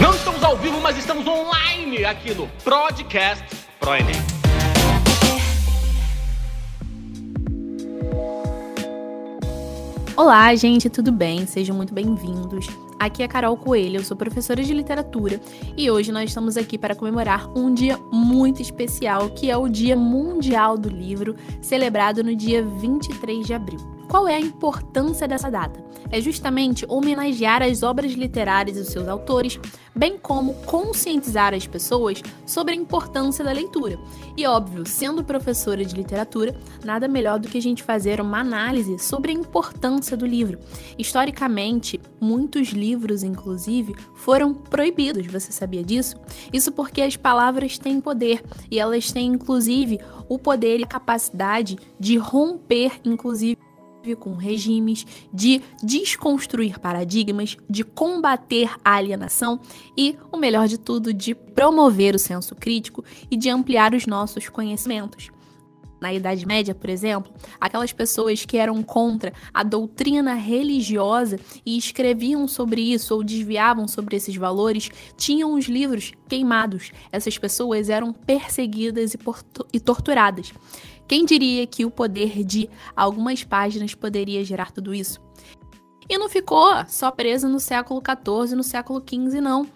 Não estamos ao vivo, mas estamos online aqui no Podcast Pro Enem. Olá, gente, tudo bem? Sejam muito bem-vindos. Aqui é Carol Coelho, eu sou professora de literatura e hoje nós estamos aqui para comemorar um dia muito especial, que é o Dia Mundial do Livro, celebrado no dia 23 de abril. Qual é a importância dessa data? É justamente homenagear as obras literárias e seus autores, bem como conscientizar as pessoas sobre a importância da leitura. E óbvio, sendo professora de literatura, nada melhor do que a gente fazer uma análise sobre a importância do livro. Historicamente, muitos livros, inclusive, foram proibidos. Você sabia disso? Isso porque as palavras têm poder e elas têm, inclusive, o poder e a capacidade de romper, inclusive, com regimes, de desconstruir paradigmas, de combater a alienação e, o melhor de tudo, de promover o senso crítico e de ampliar os nossos conhecimentos. Na Idade Média, por exemplo, aquelas pessoas que eram contra a doutrina religiosa e escreviam sobre isso ou desviavam sobre esses valores tinham os livros queimados. Essas pessoas eram perseguidas e, e torturadas. Quem diria que o poder de algumas páginas poderia gerar tudo isso? E não ficou só preso no século XIV, no século XV, não.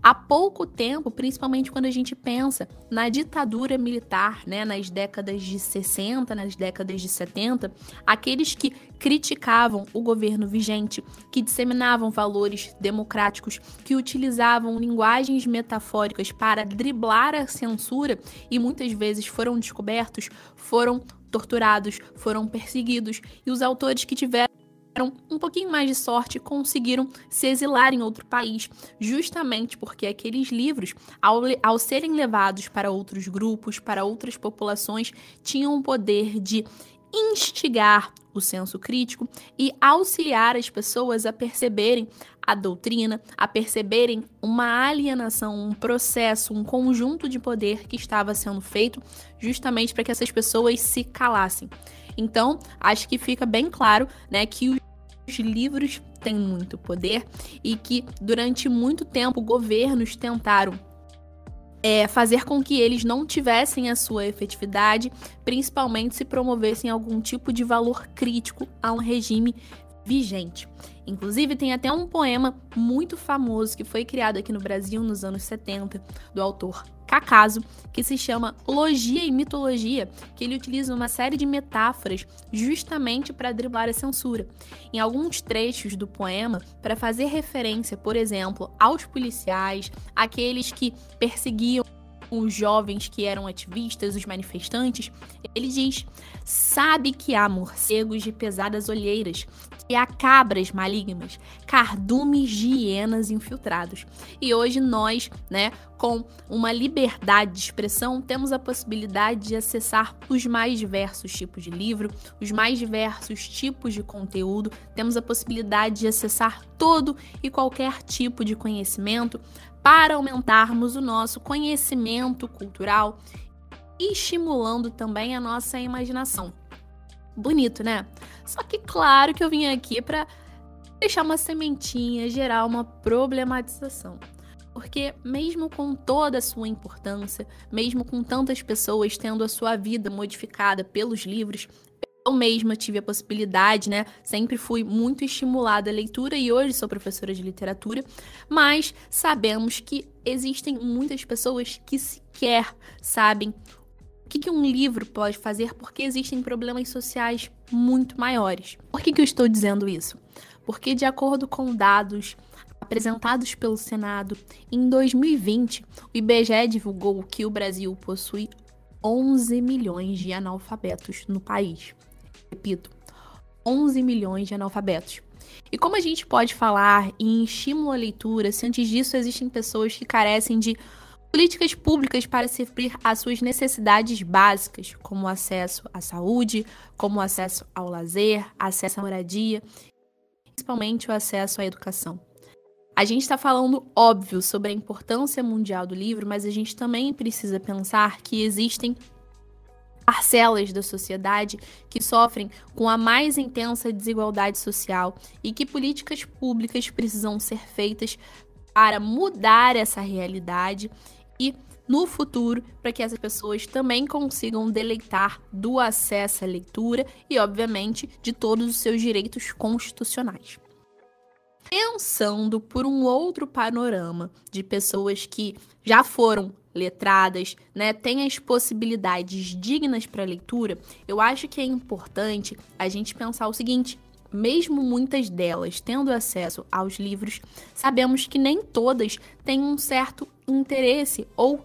Há pouco tempo, principalmente quando a gente pensa na ditadura militar, né, nas décadas de 60, nas décadas de 70, aqueles que criticavam o governo vigente, que disseminavam valores democráticos, que utilizavam linguagens metafóricas para driblar a censura e muitas vezes foram descobertos, foram torturados, foram perseguidos, e os autores que tiveram tiveram um pouquinho mais de sorte conseguiram se exilar em outro país, justamente porque aqueles livros, ao, ao serem levados para outros grupos, para outras populações, tinham o poder de instigar o senso crítico e auxiliar as pessoas a perceberem a doutrina, a perceberem uma alienação, um processo, um conjunto de poder que estava sendo feito justamente para que essas pessoas se calassem. Então, acho que fica bem claro, né, que os livros têm muito poder e que durante muito tempo governos tentaram é, fazer com que eles não tivessem a sua efetividade, principalmente se promovessem algum tipo de valor crítico a um regime vigente. Inclusive, tem até um poema muito famoso que foi criado aqui no Brasil nos anos 70, do autor Cacaso, que se chama Logia e Mitologia, que ele utiliza uma série de metáforas justamente para driblar a censura. Em alguns trechos do poema, para fazer referência, por exemplo, aos policiais, aqueles que perseguiam os jovens que eram ativistas, os manifestantes, ele diz: sabe que há morcegos de pesadas olheiras, que há cabras malignas, cardumes de hienas infiltrados. E hoje nós, né, com uma liberdade de expressão, temos a possibilidade de acessar os mais diversos tipos de livro, os mais diversos tipos de conteúdo, temos a possibilidade de acessar todo e qualquer tipo de conhecimento para aumentarmos o nosso conhecimento cultural e estimulando também a nossa imaginação. Bonito, né? Só que claro que eu vim aqui para deixar uma sementinha, gerar uma problematização. Porque, mesmo com toda a sua importância, mesmo com tantas pessoas tendo a sua vida modificada pelos livros, eu mesma tive a possibilidade, né? Sempre fui muito estimulada à leitura e hoje sou professora de literatura, mas sabemos que existem muitas pessoas que sequer sabem o que, que um livro pode fazer porque existem problemas sociais muito maiores. Por que, que eu estou dizendo isso? Porque, de acordo com dados apresentados pelo Senado, em 2020, o IBGE divulgou que o Brasil possui 11 milhões de analfabetos no país repito, 11 milhões de analfabetos. E como a gente pode falar em estímulo à leitura se antes disso existem pessoas que carecem de políticas públicas para suprir as suas necessidades básicas, como acesso à saúde, como acesso ao lazer, acesso à moradia, principalmente o acesso à educação. A gente está falando, óbvio, sobre a importância mundial do livro, mas a gente também precisa pensar que existem parcelas da sociedade que sofrem com a mais intensa desigualdade social e que políticas públicas precisam ser feitas para mudar essa realidade e no futuro para que essas pessoas também consigam deleitar do acesso à leitura e, obviamente, de todos os seus direitos constitucionais. Pensando por um outro panorama de pessoas que já foram letradas, né, têm as possibilidades dignas para leitura, eu acho que é importante a gente pensar o seguinte: mesmo muitas delas tendo acesso aos livros, sabemos que nem todas têm um certo interesse ou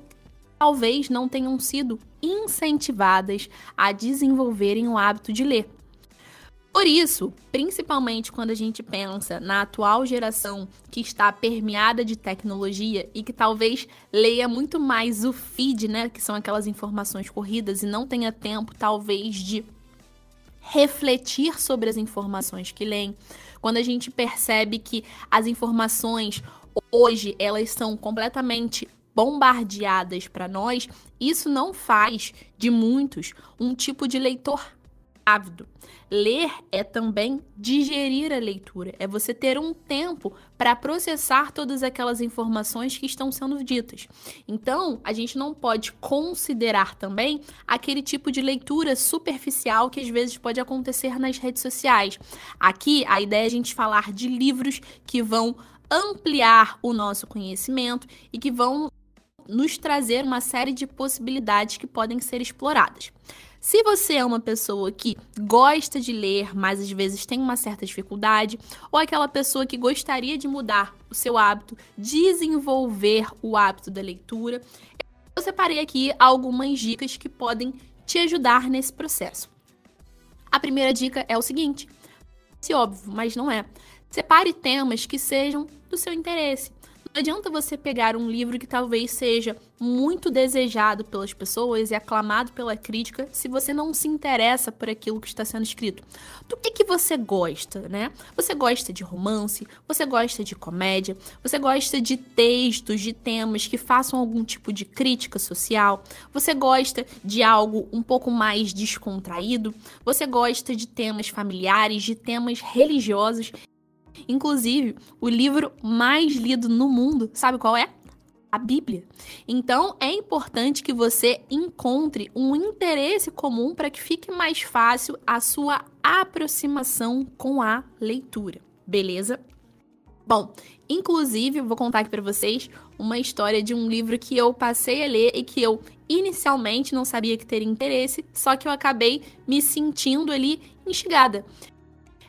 talvez não tenham sido incentivadas a desenvolverem o hábito de ler. Por isso, principalmente quando a gente pensa na atual geração que está permeada de tecnologia e que talvez leia muito mais o feed, né, que são aquelas informações corridas e não tenha tempo talvez de refletir sobre as informações que leem, quando a gente percebe que as informações hoje elas são completamente bombardeadas para nós, isso não faz de muitos um tipo de leitor ávido. Ler é também digerir a leitura, é você ter um tempo para processar todas aquelas informações que estão sendo ditas. Então, a gente não pode considerar também aquele tipo de leitura superficial que às vezes pode acontecer nas redes sociais. Aqui, a ideia é a gente falar de livros que vão ampliar o nosso conhecimento e que vão nos trazer uma série de possibilidades que podem ser exploradas. Se você é uma pessoa que gosta de ler, mas às vezes tem uma certa dificuldade, ou aquela pessoa que gostaria de mudar o seu hábito, desenvolver o hábito da leitura, eu separei aqui algumas dicas que podem te ajudar nesse processo. A primeira dica é o seguinte: se óbvio, mas não é. Separe temas que sejam do seu interesse. Adianta você pegar um livro que talvez seja muito desejado pelas pessoas e aclamado pela crítica se você não se interessa por aquilo que está sendo escrito. Do que, que você gosta, né? Você gosta de romance, você gosta de comédia, você gosta de textos, de temas que façam algum tipo de crítica social, você gosta de algo um pouco mais descontraído, você gosta de temas familiares, de temas religiosos. Inclusive, o livro mais lido no mundo, sabe qual é? A Bíblia. Então, é importante que você encontre um interesse comum para que fique mais fácil a sua aproximação com a leitura. Beleza? Bom, inclusive, vou contar aqui para vocês uma história de um livro que eu passei a ler e que eu inicialmente não sabia que teria interesse, só que eu acabei me sentindo ali instigada.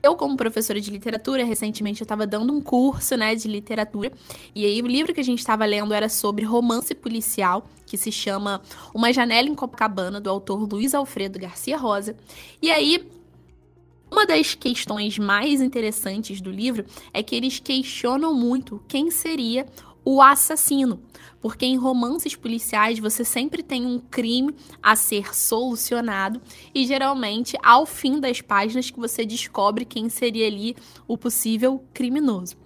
Eu, como professora de literatura, recentemente eu estava dando um curso, né, de literatura, e aí o livro que a gente estava lendo era sobre romance policial, que se chama Uma Janela em Copacabana, do autor Luiz Alfredo Garcia Rosa. E aí uma das questões mais interessantes do livro é que eles questionam muito quem seria o assassino, porque em romances policiais você sempre tem um crime a ser solucionado e geralmente ao fim das páginas que você descobre quem seria ali o possível criminoso.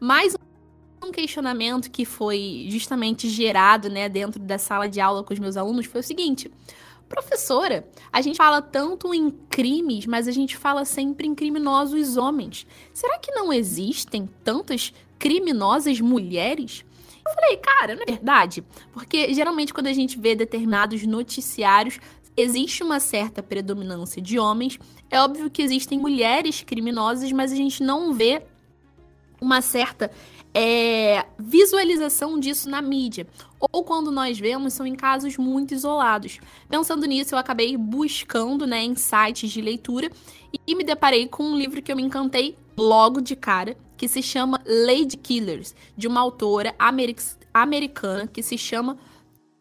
Mais um questionamento que foi justamente gerado, né, dentro da sala de aula com os meus alunos foi o seguinte: Professora, a gente fala tanto em crimes, mas a gente fala sempre em criminosos homens. Será que não existem tantas criminosas mulheres? Eu falei, cara, não é verdade? Porque geralmente quando a gente vê determinados noticiários, existe uma certa predominância de homens. É óbvio que existem mulheres criminosas, mas a gente não vê uma certa é, visualização disso na mídia. Ou quando nós vemos, são em casos muito isolados. Pensando nisso, eu acabei buscando né, em sites de leitura e me deparei com um livro que eu me encantei logo de cara, que se chama Lady Killers, de uma autora americana que se chama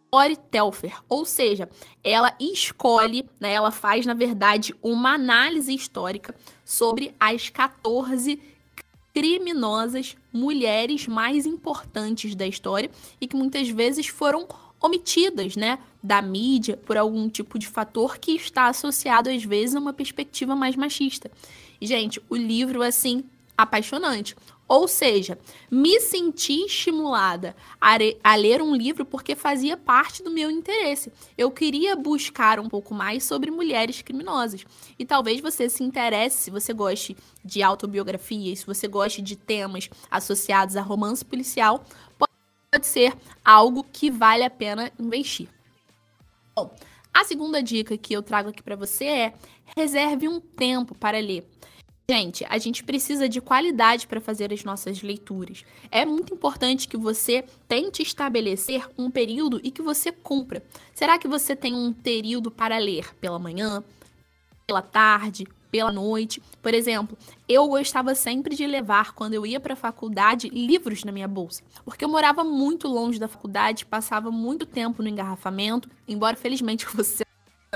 Tori Telfer. Ou seja, ela escolhe, né, ela faz, na verdade, uma análise histórica sobre as 14 criminosas mulheres mais importantes da história e que muitas vezes foram omitidas, né, da mídia por algum tipo de fator que está associado às vezes a uma perspectiva mais machista. Gente, o livro assim apaixonante. Ou seja, me senti estimulada a, a, ler um livro porque fazia parte do meu interesse. Eu queria buscar um pouco mais sobre mulheres criminosas. E talvez você se interesse, se você goste de autobiografia, se você goste de temas associados a romance policial, pode ser algo que vale a pena investir. Bom, a segunda dica que eu trago aqui para você é reserve um tempo para ler. Gente, a gente precisa de qualidade para fazer as nossas leituras. É muito importante que você tente estabelecer um período e que você cumpra. Será que você tem um período para ler pela manhã, pela tarde, pela noite? Por exemplo, eu gostava sempre de levar, quando eu ia para a faculdade, livros na minha bolsa, porque eu morava muito longe da faculdade, passava muito tempo no engarrafamento, embora felizmente você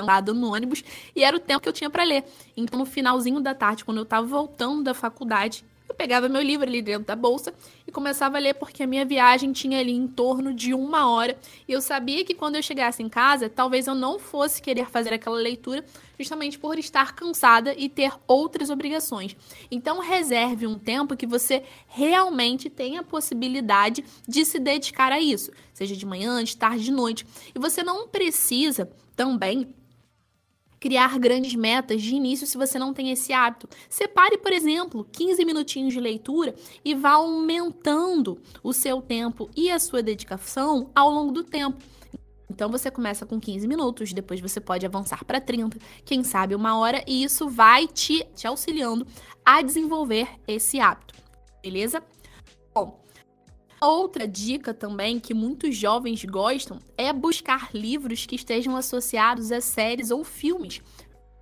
sentado no ônibus e era o tempo que eu tinha para ler. Então, no finalzinho da tarde, quando eu estava voltando da faculdade, eu pegava meu livro ali dentro da bolsa e começava a ler, porque a minha viagem tinha ali em torno de uma hora. E eu sabia que quando eu chegasse em casa, talvez eu não fosse querer fazer aquela leitura, justamente por estar cansada e ter outras obrigações. Então, reserve um tempo que você realmente tenha a possibilidade de se dedicar a isso, seja de manhã, de tarde, de noite. E você não precisa também criar grandes metas de início se você não tem esse hábito. Separe, por exemplo, 15 minutinhos de leitura e vá aumentando o seu tempo e a sua dedicação ao longo do tempo. Então você começa com 15 minutos, depois você pode avançar para 30, quem sabe uma hora, e isso vai te, te auxiliando a desenvolver esse hábito. Beleza? Bom, Outra dica também que muitos jovens gostam é buscar livros que estejam associados a séries ou filmes,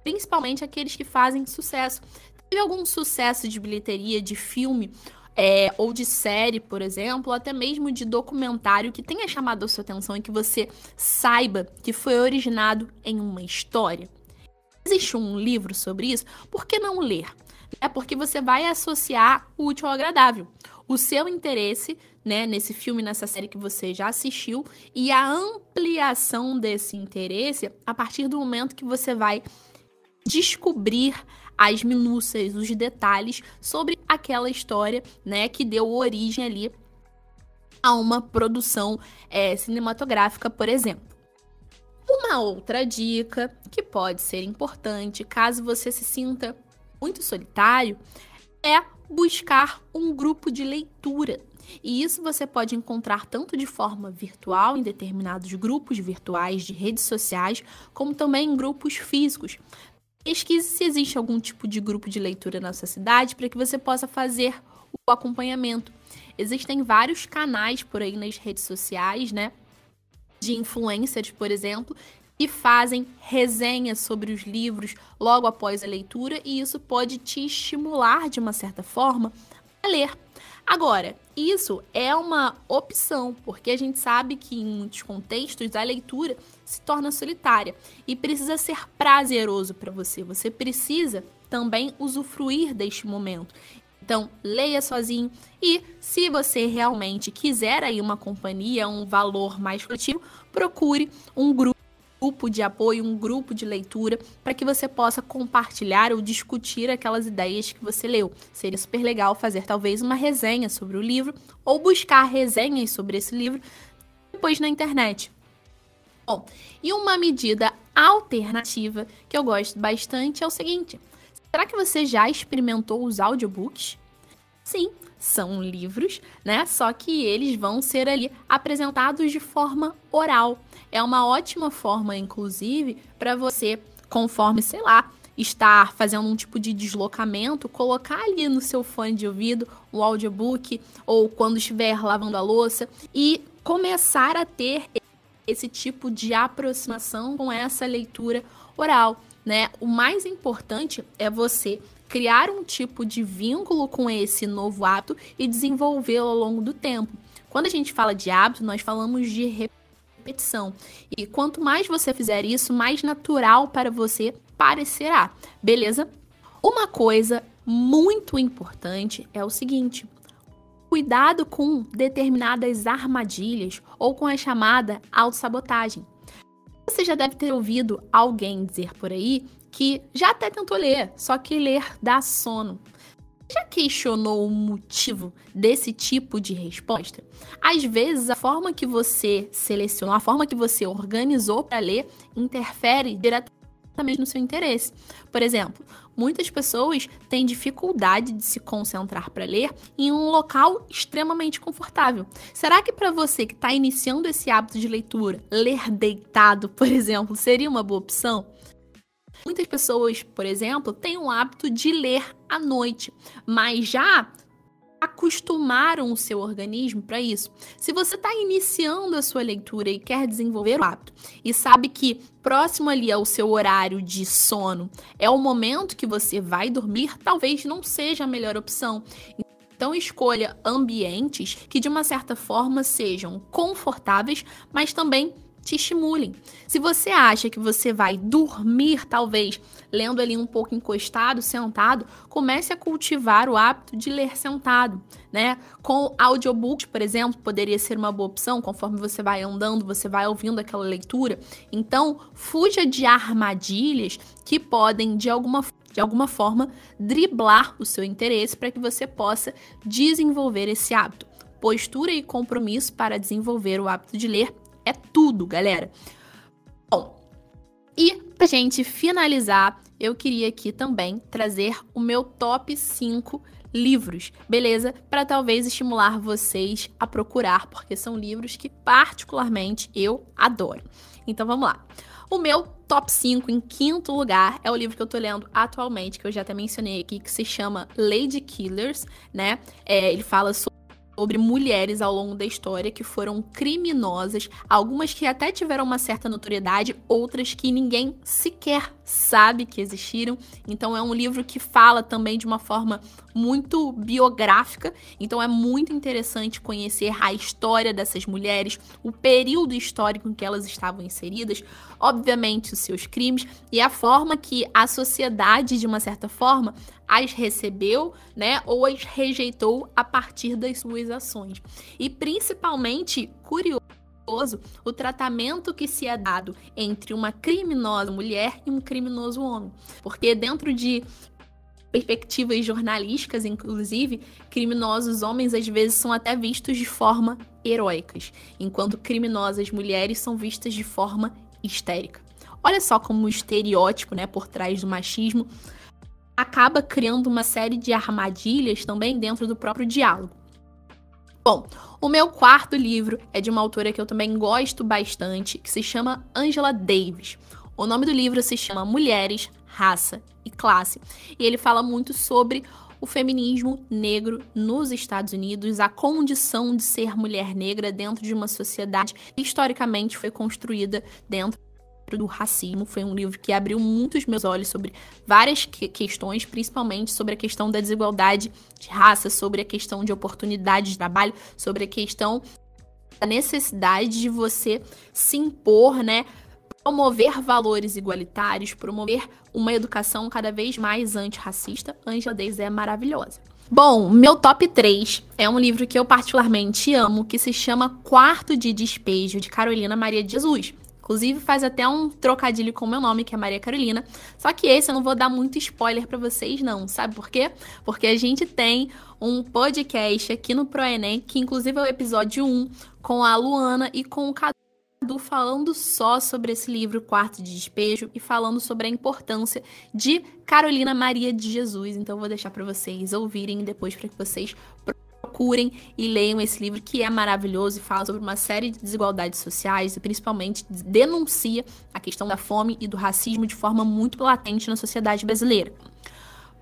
principalmente aqueles que fazem sucesso. Teve algum sucesso de bilheteria de filme é, ou de série, por exemplo, ou até mesmo de documentário que tenha chamado a sua atenção e que você saiba que foi originado em uma história? Existe um livro sobre isso? Por que não ler? É porque você vai associar o útil ao agradável. O seu interesse né, nesse filme, nessa série que você já assistiu, e a ampliação desse interesse a partir do momento que você vai descobrir as minúcias, os detalhes sobre aquela história, né, que deu origem ali a uma produção é, cinematográfica, por exemplo. Uma outra dica que pode ser importante caso você se sinta muito solitário é buscar um grupo de leitura. E isso você pode encontrar tanto de forma virtual, em determinados grupos virtuais de redes sociais, como também em grupos físicos. Pesquise se existe algum tipo de grupo de leitura na sua cidade para que você possa fazer o acompanhamento. Existem vários canais por aí nas redes sociais, né? De influencers, por exemplo, que fazem resenhas sobre os livros logo após a leitura, e isso pode te estimular de uma certa forma a ler. Agora, isso é uma opção, porque a gente sabe que em muitos contextos a leitura se torna solitária e precisa ser prazeroso para você. Você precisa também usufruir deste momento. Então, leia sozinho e, se você realmente quiser aí uma companhia, um valor mais coletivo, procure um grupo grupo de apoio, um grupo de leitura, para que você possa compartilhar ou discutir aquelas ideias que você leu. Seria super legal fazer talvez uma resenha sobre o livro ou buscar resenhas sobre esse livro depois na internet. Bom, e uma medida alternativa que eu gosto bastante é o seguinte: será que você já experimentou os audiobooks? Sim, são livros, né? Só que eles vão ser ali apresentados de forma oral. É uma ótima forma, inclusive, para você, conforme, sei lá, estar fazendo um tipo de deslocamento, colocar ali no seu fone de ouvido o audiobook ou quando estiver lavando a louça e começar a ter esse tipo de aproximação com essa leitura oral, né? O mais importante é você criar um tipo de vínculo com esse novo hábito e desenvolvê-lo ao longo do tempo. Quando a gente fala de hábito, nós falamos de repetição. E quanto mais você fizer isso, mais natural para você parecerá. Beleza? Uma coisa muito importante é o seguinte: cuidado com determinadas armadilhas ou com a chamada autossabotagem. Você já deve ter ouvido alguém dizer por aí que já até tentou ler, só que ler dá sono. já questionou o motivo desse tipo de resposta? Às vezes, a forma que você selecionou, a forma que você organizou para ler, interfere diretamente no seu interesse. Por exemplo, muitas pessoas têm dificuldade de se concentrar para ler em um local extremamente confortável. Será que para você que está iniciando esse hábito de leitura, ler deitado, por exemplo, seria uma boa opção? Muitas pessoas, por exemplo, têm o hábito de ler à noite, mas já acostumaram o seu organismo para isso. Se você está iniciando a sua leitura e quer desenvolver o hábito e sabe que próximo ali ao seu horário de sono é o momento que você vai dormir, talvez não seja a melhor opção. Então escolha ambientes que de uma certa forma sejam confortáveis, mas também te estimulem. Se você acha que você vai dormir, talvez, lendo ali um pouco encostado, sentado, comece a cultivar o hábito de ler sentado, né? Com audiobooks, por exemplo, poderia ser uma boa opção, conforme você vai andando, você vai ouvindo aquela leitura. Então, fuja de armadilhas que podem, de alguma de alguma forma, driblar o seu interesse para que você possa desenvolver esse hábito. Postura e compromisso para desenvolver o hábito de ler é tudo, galera. Bom, e pra gente finalizar, eu queria aqui também trazer o meu top 5 livros, beleza? Para talvez estimular vocês a procurar, porque são livros que particularmente eu adoro. Então vamos lá. O meu top 5 em quinto lugar é o livro que eu tô lendo atualmente, que eu já até mencionei aqui, que se chama Lady Killers, né? É, ele fala sobre sobre mulheres ao longo da história que foram criminosas, algumas que até tiveram uma certa notoriedade, outras que ninguém sequer sabe que existiram. Então é um livro que fala também de uma forma muito biográfica, então é muito interessante conhecer a história dessas mulheres, o período histórico em que elas estavam inseridas, obviamente os seus crimes e a forma que a sociedade de uma certa forma as recebeu, né, ou as rejeitou a partir das suas ações. E principalmente, curioso, o tratamento que se é dado entre uma criminosa mulher e um criminoso homem. Porque dentro de perspectivas jornalísticas, inclusive, criminosos homens às vezes são até vistos de forma heróicas, enquanto criminosas mulheres são vistas de forma histérica. Olha só como o estereótipo, né, por trás do machismo acaba criando uma série de armadilhas também dentro do próprio diálogo. Bom, o meu quarto livro é de uma autora que eu também gosto bastante, que se chama Angela Davis. O nome do livro se chama Mulheres, Raça e Classe, e ele fala muito sobre o feminismo negro nos Estados Unidos, a condição de ser mulher negra dentro de uma sociedade que historicamente foi construída dentro do racismo. Foi um livro que abriu muitos meus olhos sobre várias que questões, principalmente sobre a questão da desigualdade de raça, sobre a questão de oportunidade de trabalho, sobre a questão da necessidade de você se impor, né? Promover valores igualitários, promover uma educação cada vez mais antirracista. Angela Davis é maravilhosa. Bom, meu top 3 é um livro que eu particularmente amo, que se chama Quarto de Despejo, de Carolina Maria de Jesus. Inclusive, faz até um trocadilho com o meu nome, que é Maria Carolina. Só que esse eu não vou dar muito spoiler para vocês, não. Sabe por quê? Porque a gente tem um podcast aqui no ProEnem, que inclusive é o episódio 1, com a Luana e com o Cadu falando só sobre esse livro Quarto de Despejo e falando sobre a importância de Carolina Maria de Jesus. Então vou deixar para vocês ouvirem depois para que vocês procurem e leiam esse livro que é maravilhoso e fala sobre uma série de desigualdades sociais e principalmente denuncia a questão da fome e do racismo de forma muito latente na sociedade brasileira.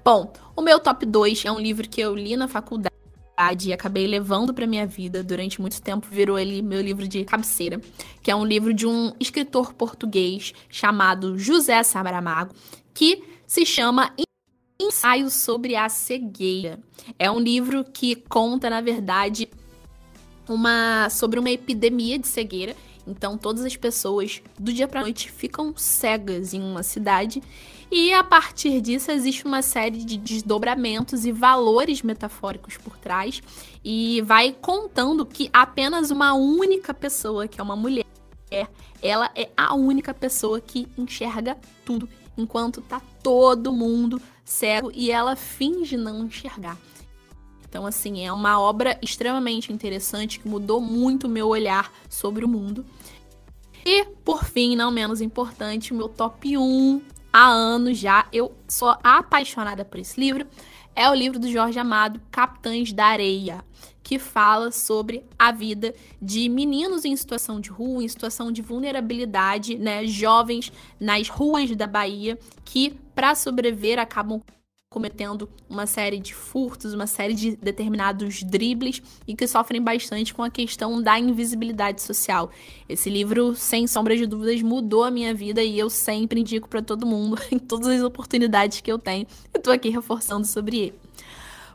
Bom, o meu top 2 é um livro que eu li na faculdade e acabei levando para minha vida durante muito tempo, virou ele meu livro de cabeceira, que é um livro de um escritor português chamado José Saramago, que se chama Ensaio sobre a cegueira. É um livro que conta, na verdade, uma sobre uma epidemia de cegueira. Então, todas as pessoas do dia para noite ficam cegas em uma cidade e a partir disso existe uma série de desdobramentos e valores metafóricos por trás e vai contando que apenas uma única pessoa, que é uma mulher, ela é a única pessoa que enxerga tudo, enquanto tá todo mundo cego e ela finge não enxergar. Então, assim, é uma obra extremamente interessante que mudou muito o meu olhar sobre o mundo. E, por fim, não menos importante, o meu top 1 há anos já. Eu sou apaixonada por esse livro. É o livro do Jorge Amado, Capitães da Areia, que fala sobre a vida de meninos em situação de rua, em situação de vulnerabilidade, né, jovens nas ruas da Bahia que para sobreviver acabam cometendo uma série de furtos, uma série de determinados dribles e que sofrem bastante com a questão da invisibilidade social. Esse livro, sem sombra de dúvidas, mudou a minha vida e eu sempre indico para todo mundo em todas as oportunidades que eu tenho. Eu tô aqui reforçando sobre ele.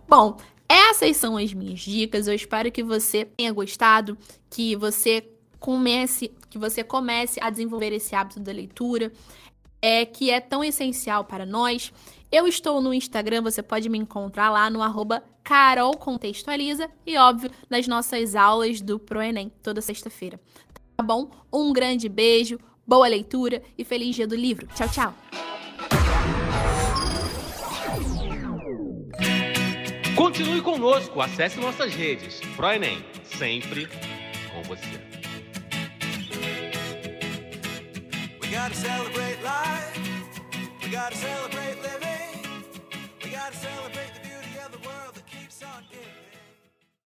Bom, essas são as minhas dicas. Eu espero que você tenha gostado, que você comece, que você comece a desenvolver esse hábito da leitura, é que é tão essencial para nós. Eu estou no Instagram, você pode me encontrar lá no arroba Carol Contextualiza e, óbvio, nas nossas aulas do ProEnem, toda sexta-feira. Tá bom? Um grande beijo, boa leitura e feliz dia do livro. Tchau, tchau! Continue conosco, acesse nossas redes. ProEnem, sempre com você. We gotta celebrate life. We gotta celebrate living. We gotta celebrate the beauty of the world that keeps on giving.